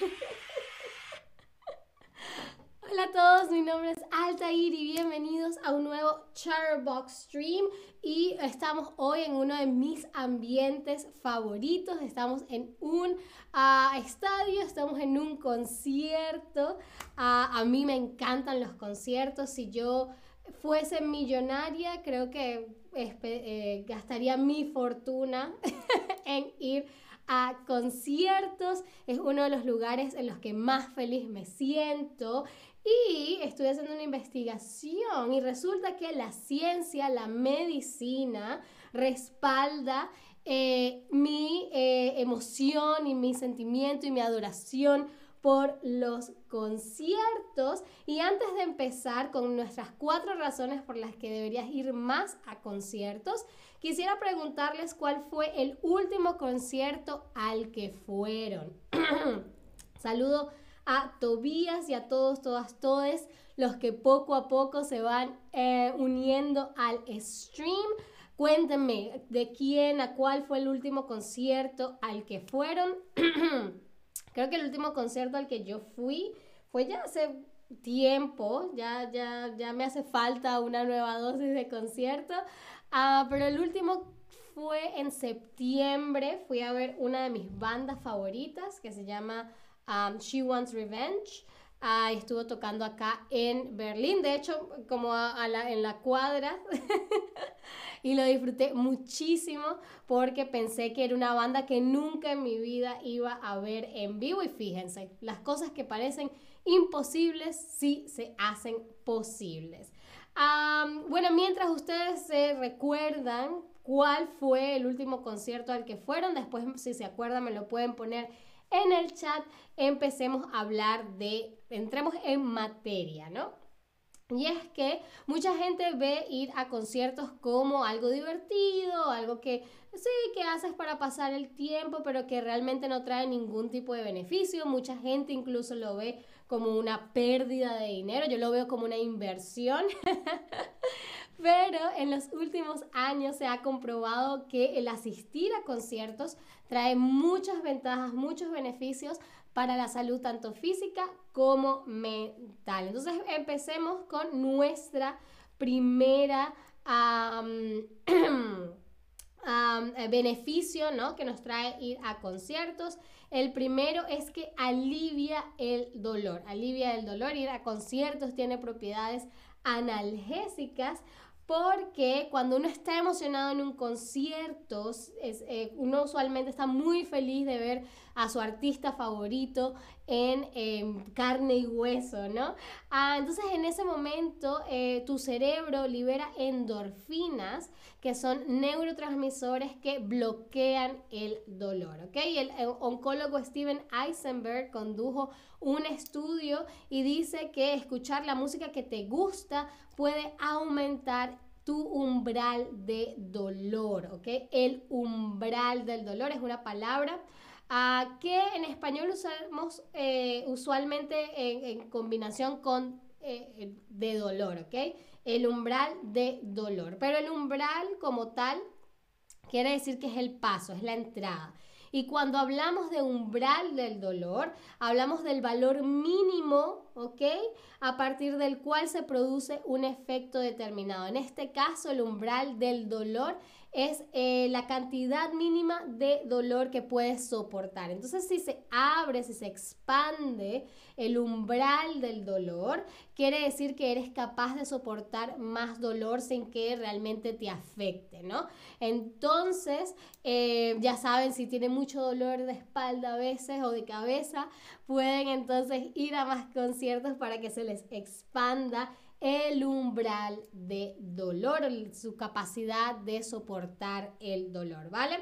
Hola a todos, mi nombre es Altair y bienvenidos a un nuevo Charbox Stream. Y estamos hoy en uno de mis ambientes favoritos, estamos en un uh, estadio, estamos en un concierto, uh, a mí me encantan los conciertos, si yo fuese millonaria creo que eh, gastaría mi fortuna en ir a conciertos, es uno de los lugares en los que más feliz me siento y estuve haciendo una investigación y resulta que la ciencia, la medicina, respalda eh, mi eh, emoción y mi sentimiento y mi adoración por los conciertos. Y antes de empezar con nuestras cuatro razones por las que deberías ir más a conciertos, quisiera preguntarles cuál fue el último concierto al que fueron. Saludo a Tobías y a todos, todas, todes los que poco a poco se van eh, uniendo al stream. Cuéntenme de quién, a cuál fue el último concierto al que fueron. Creo que el último concierto al que yo fui fue ya hace tiempo, ya, ya, ya me hace falta una nueva dosis de concierto, uh, pero el último fue en septiembre, fui a ver una de mis bandas favoritas que se llama um, She Wants Revenge. Estuvo tocando acá en Berlín, de hecho, como la, en la cuadra, y lo disfruté muchísimo porque pensé que era una banda que nunca en mi vida iba a ver en vivo. Y fíjense, las cosas que parecen imposibles sí se hacen posibles. Bueno, mientras ustedes se recuerdan cuál fue el último concierto al que fueron, después si se acuerdan me lo pueden poner en el chat, empecemos a hablar de, entremos en materia, ¿no? Y es que mucha gente ve ir a conciertos como algo divertido, algo que sí, que haces para pasar el tiempo, pero que realmente no trae ningún tipo de beneficio. Mucha gente incluso lo ve como una pérdida de dinero, yo lo veo como una inversión. Pero en los últimos años se ha comprobado que el asistir a conciertos trae muchas ventajas, muchos beneficios para la salud tanto física como mental. Entonces empecemos con nuestra primera beneficio ¿no? que nos trae ir a conciertos. El primero es que alivia el dolor, alivia el dolor. Ir a conciertos tiene propiedades analgésicas porque cuando uno está emocionado en un concierto, eh, uno usualmente está muy feliz de ver a su artista favorito en carne y hueso, ¿no? Ah, entonces en ese momento eh, tu cerebro libera endorfinas, que son neurotransmisores que bloquean el dolor, ¿ok? El, el oncólogo Steven Eisenberg condujo un estudio y dice que escuchar la música que te gusta puede aumentar tu umbral de dolor, ¿ok? El umbral del dolor es una palabra uh, que en español usamos eh, usualmente en, combinación con eh, de dolor, ¿ok? El umbral de dolor. Pero el umbral como tal quiere decir que es el paso, es la entrada. Y cuando hablamos de umbral del dolor, hablamos del valor mínimo, ¿ok? A partir del cual se produce un efecto determinado. En este caso, el umbral del dolor es eh, la cantidad mínima de dolor que puedes soportar. Entonces, si se abre, si se expande el umbral del dolor, quiere decir que eres capaz de soportar más dolor sin que realmente te afecte, ¿no? Entonces, eh, ya saben, si tienen mucho dolor de espalda a veces o de cabeza, pueden entonces ir a más conciertos para que se les expanda el umbral de dolor, su capacidad de soportar el dolor, ¿vale?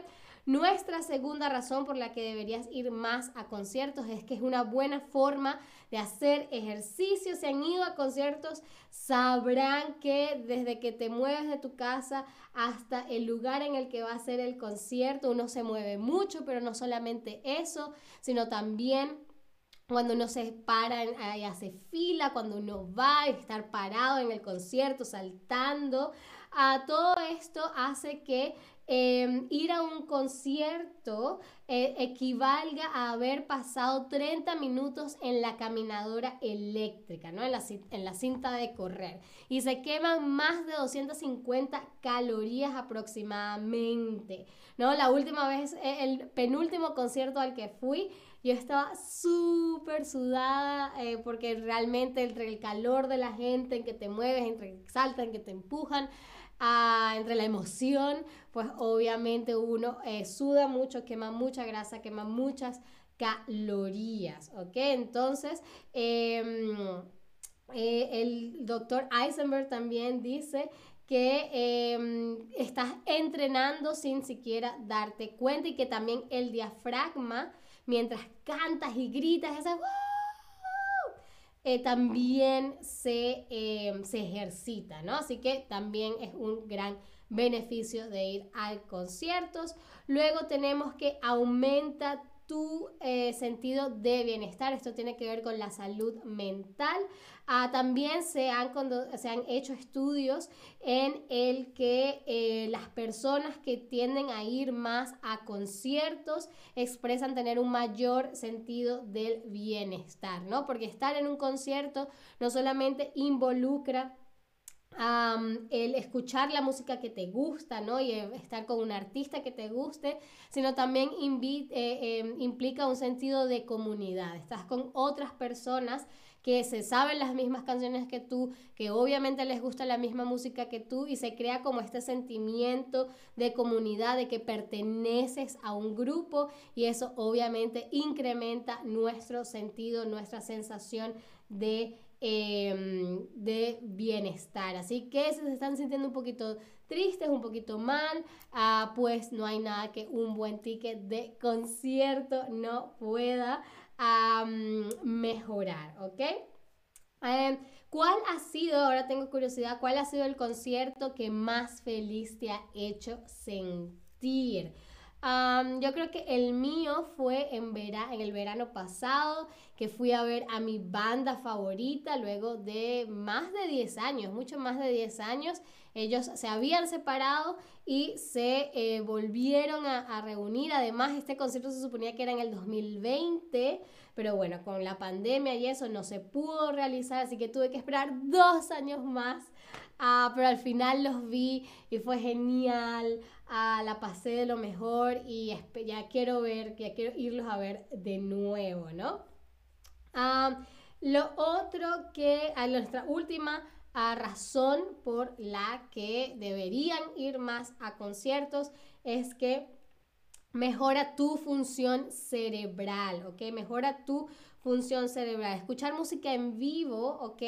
Nuestra segunda razón por la que deberías ir más a conciertos es que es una buena forma de hacer ejercicio. Si han ido a conciertos, sabrán que desde que te mueves de tu casa hasta el lugar en el que va a ser el concierto, uno se mueve mucho, pero no solamente eso, sino también cuando uno se para y hace fila, cuando uno va a estar parado en el concierto, saltando. a todo esto hace que em, ir a un concierto eh, equivalga a haber pasado 30 minutos en la caminadora eléctrica, ¿no? En la, en la cinta de correr. Y se queman más de 250 calorías aproximadamente, ¿no? La última vez, eh, el penúltimo concierto al que fui, yo estaba súper sudada eh, porque realmente entre el calor de la gente en que te mueves, entre que saltan, que te empujan, ah, entre la emoción, pues obviamente uno eh, suda mucho, quema mucha grasa, quema muchas calorías, ¿ok? Entonces, em, eh, el doctor Eisenberg también dice que em, estás entrenando sin siquiera darte cuenta y que también el diafragma mientras cantas y gritas, eh, también se, eh, se ejercita, ¿no? Así que también es un gran beneficio de ir a conciertos. Luego tenemos que aumenta tu eh, sentido de bienestar. Esto tiene que ver con la salud mental. Ah, también se han, se han hecho estudios en el que eh, las personas que tienden a ir más a conciertos expresan tener un mayor sentido del bienestar, ¿no? Porque estar en un concierto no solamente involucra el escuchar la música que te gusta, ¿no? Y eh, estar con un artista que te guste, sino también eh, em, implica un sentido de comunidad. Estás con otras personas que se saben las mismas canciones que tú, que obviamente les gusta la misma música que tú y se crea como este sentimiento de comunidad, de que perteneces a un grupo y eso obviamente incrementa nuestro sentido, nuestra sensación de Em, de bienestar. Así que si se están sintiendo un poquito tristes, un poquito mal, ah, pues no hay nada que un buen ticket de concierto no pueda mejorar, ¿ok? Em, ¿Cuál ha sido, ahora tengo curiosidad, cuál ha sido el concierto que más feliz te ha hecho sentir? Yo creo que el mío fue en, en el verano pasado, que fui a ver a mi banda favorita luego de más de 10 años, mucho más de 10 años. Ellos se habían separado y se eh, volvieron a, a, reunir. Además, este concierto se suponía que era en el 2020, pero bueno, con la pandemia y eso no se pudo realizar, así que tuve que esperar dos años más. Ah, pero al final los vi y fue genial la pasé de lo mejor y ya quiero ver, ya quiero irlos a ver de nuevo, ¿no? lo otro que, a nuestra última razón por la que deberían ir más a conciertos es que mejora tu función cerebral, ¿ok? Mejora tu función cerebral. Escuchar música en vivo, ¿ok?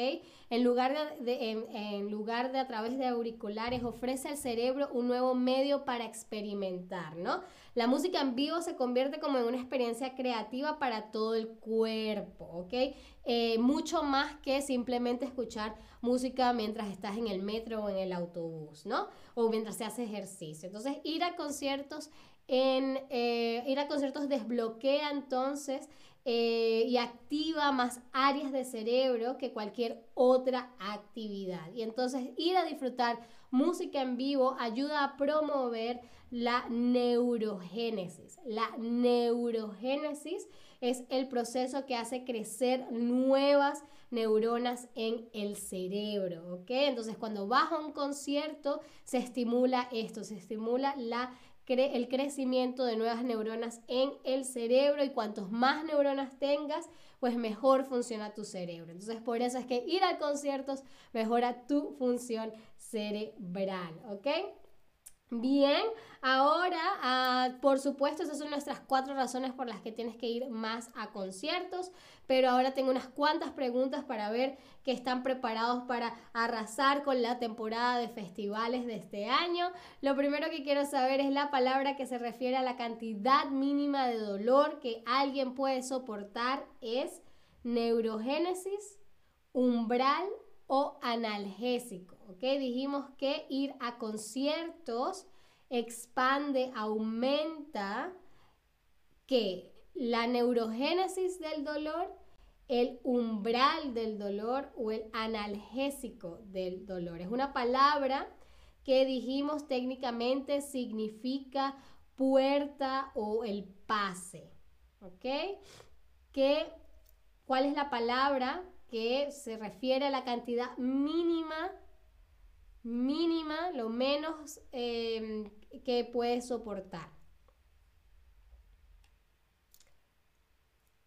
En lugar de, en, lugar de a través de auriculares, ofrece al cerebro un nuevo medio para experimentar, ¿no? La música en vivo se convierte como en una experiencia creativa para todo el cuerpo, ¿ok? Eh, mucho más que simplemente escuchar música mientras estás en el metro o en el autobús, ¿no? O mientras se hace ejercicio. Entonces, ir a conciertos en eh, ir a conciertos desbloquea entonces eh, y activa más áreas de cerebro que cualquier otra actividad. Y entonces ir a disfrutar música en vivo ayuda a promover la neurogénesis. La neurogénesis es el proceso que hace crecer nuevas neuronas en el cerebro. Entonces cuando vas a un concierto se estimula esto, se estimula la el crecimiento de nuevas neuronas en el cerebro y cuantos más neuronas tengas, pues mejor funciona tu cerebro. Entonces por eso es que ir a conciertos mejora tu función cerebral, ¿ok? Bien, ahora, ah, por supuesto, esas son nuestras cuatro razones por las que tienes que ir más a conciertos, pero ahora tengo unas cuantas preguntas para ver que están preparados para arrasar con la temporada de festivales de este año. Lo primero que quiero saber es la palabra que se refiere a la cantidad mínima de dolor que alguien puede soportar es neurogénesis, umbral o analgésico. ¿ok? Dijimos que ir a conciertos expande, aumenta que la neurogénesis del dolor, el umbral del dolor o el analgésico del dolor. Es una palabra que dijimos técnicamente significa puerta o el pase. ¿Ok? ¿Qué, ¿Cuál es la palabra que se refiere a la cantidad mínima, mínima, lo menos em, que puede soportar?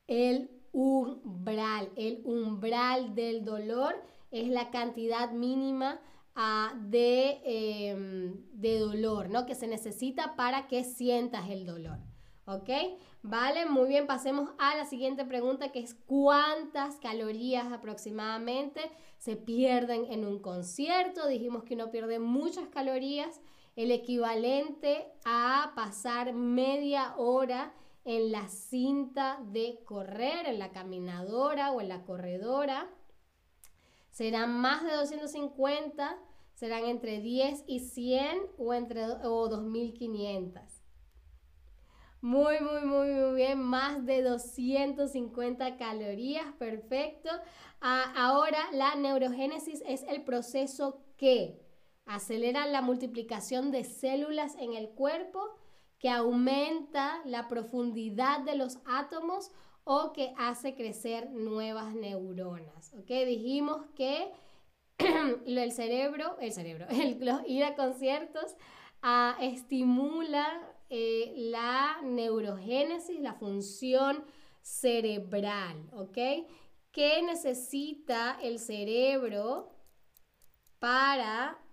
El umbral. El umbral del dolor es la cantidad mínima ah, de, em, de dolor, ¿no? Que se necesita para que sientas el dolor. ¿Ok? Vale, muy bien, pasemos a la siguiente pregunta que es cuántas calorías aproximadamente se pierden en un concierto. Dijimos que uno pierde muchas calorías, el equivalente a pasar media hora en la cinta de correr, en la caminadora o en la corredora. Serán más de 250, serán entre 10 y 100 o entre o 2500. Muy, muy, muy, muy bien. Más de 250 calorías. Perfecto. Ah, ahora, la neurogénesis es el proceso que acelera la multiplicación de células en el cuerpo que aumenta la profundidad de los átomos o que hace crecer nuevas neuronas. ¿Ok? Dijimos que el cerebro, el cerebro, el, ir a conciertos ah, estimula eh, la neurogénesis, la función cerebral. ¿Ok? ¿Qué necesita el cerebro para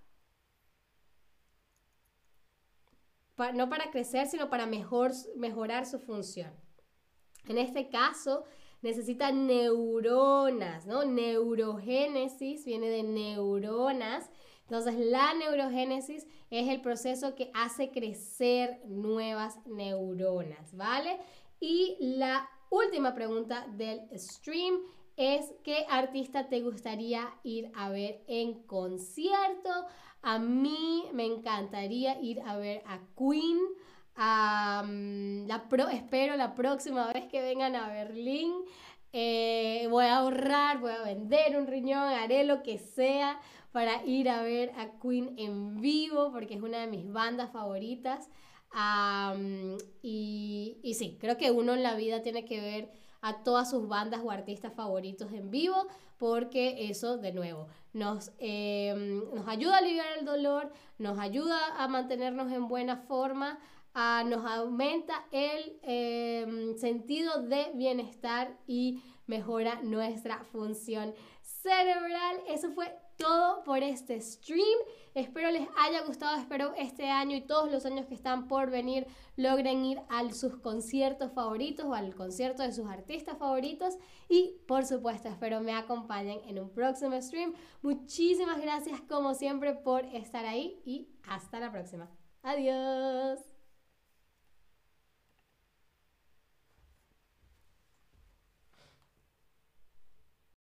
no para crecer, sino para mejor, mejorar su función. En este caso, necesita neuronas, ¿no? Neurogénesis viene de neuronas. Entonces, la neurogénesis es el proceso que hace crecer nuevas neuronas, ¿vale? Y la última pregunta del stream es ¿qué artista te gustaría ir a ver en concierto? A mí me encantaría ir a ver a Queen. la espero la próxima vez que vengan a Berlín. Eh, voy a ahorrar, voy a vender un riñón, haré lo que sea para ir a ver a Queen en vivo porque es una de mis bandas favoritas. y, sí, creo que uno en la vida tiene que ver a todas sus bandas o artistas favoritos en vivo, porque eso, de nuevo, nos, em, nos ayuda a aliviar el dolor, nos ayuda a mantenernos en buena forma, nos aumenta el em, sentido de bienestar y mejora nuestra función cerebral. Eso fue todo por este stream. Espero les haya gustado, espero este año y todos los años que están por venir logren ir a sus conciertos favoritos o al concierto de sus artistas favoritos y por supuesto espero me acompañen en un próximo stream. Muchísimas gracias como siempre por estar ahí y hasta la próxima. Adiós.